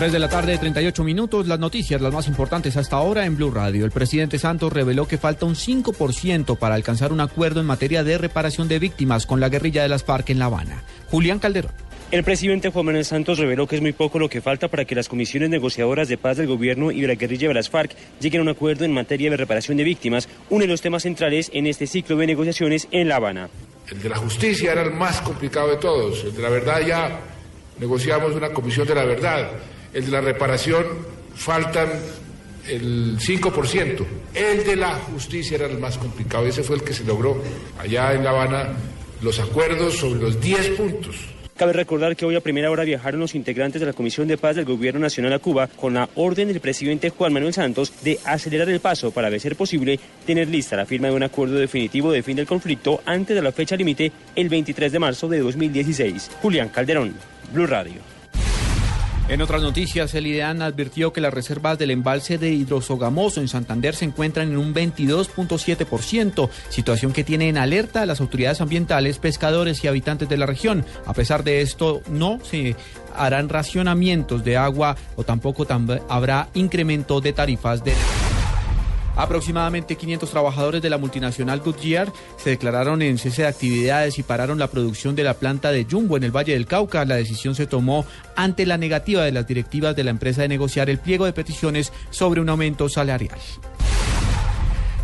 3 de la tarde, 38 minutos. Las noticias, las más importantes hasta ahora en Blue Radio. El presidente Santos reveló que falta un 5% para alcanzar un acuerdo en materia de reparación de víctimas con la guerrilla de las FARC en La Habana. Julián Calderón. El presidente Juan Manuel Santos reveló que es muy poco lo que falta para que las comisiones negociadoras de paz del gobierno y de la guerrilla de las FARC lleguen a un acuerdo en materia de reparación de víctimas, uno de los temas centrales en este ciclo de negociaciones en La Habana. El de la justicia era el más complicado de todos. El de la verdad ya negociamos una comisión de la verdad. El de la reparación faltan el 5%. El de la justicia era el más complicado. Ese fue el que se logró allá en La Habana los acuerdos sobre los 10 puntos. Cabe recordar que hoy a primera hora viajaron los integrantes de la Comisión de Paz del Gobierno Nacional a Cuba con la orden del presidente Juan Manuel Santos de acelerar el paso para, de ser posible, tener lista la firma de un acuerdo definitivo de fin del conflicto antes de la fecha límite, el 23 de marzo de 2016. Julián Calderón, Blue Radio. En otras noticias, el IDEAN advirtió que las reservas del embalse de hidrosogamoso en Santander se encuentran en un 22.7%, situación que tiene en alerta a las autoridades ambientales, pescadores y habitantes de la región. A pesar de esto, no se harán racionamientos de agua o tampoco habrá incremento de tarifas de... Aproximadamente 500 trabajadores de la multinacional Goodyear se declararon en cese de actividades y pararon la producción de la planta de Jumbo en el Valle del Cauca. La decisión se tomó ante la negativa de las directivas de la empresa de negociar el pliego de peticiones sobre un aumento salarial.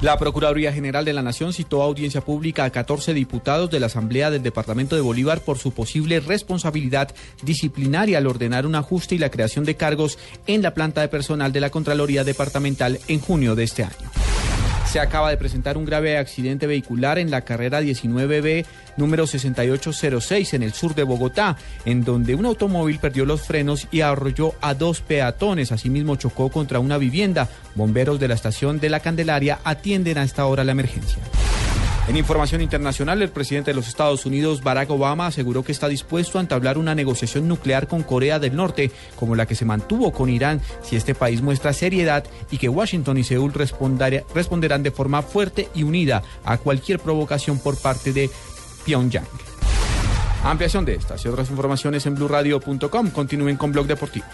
La Procuraduría General de la Nación citó a audiencia pública a 14 diputados de la Asamblea del Departamento de Bolívar por su posible responsabilidad disciplinaria al ordenar un ajuste y la creación de cargos en la planta de personal de la Contraloría Departamental en junio de este año. Se acaba de presentar un grave accidente vehicular en la carrera 19B número 6806 en el sur de Bogotá, en donde un automóvil perdió los frenos y arrolló a dos peatones. Asimismo chocó contra una vivienda. Bomberos de la estación de la Candelaria atienden a esta hora la emergencia. En información internacional, el presidente de los Estados Unidos, Barack Obama, aseguró que está dispuesto a entablar una negociación nuclear con Corea del Norte, como la que se mantuvo con Irán, si este país muestra seriedad y que Washington y Seúl responderán de forma fuerte y unida a cualquier provocación por parte de Pyongyang. Ampliación de estas y otras informaciones en blurradio.com. Continúen con Blog Deportivo.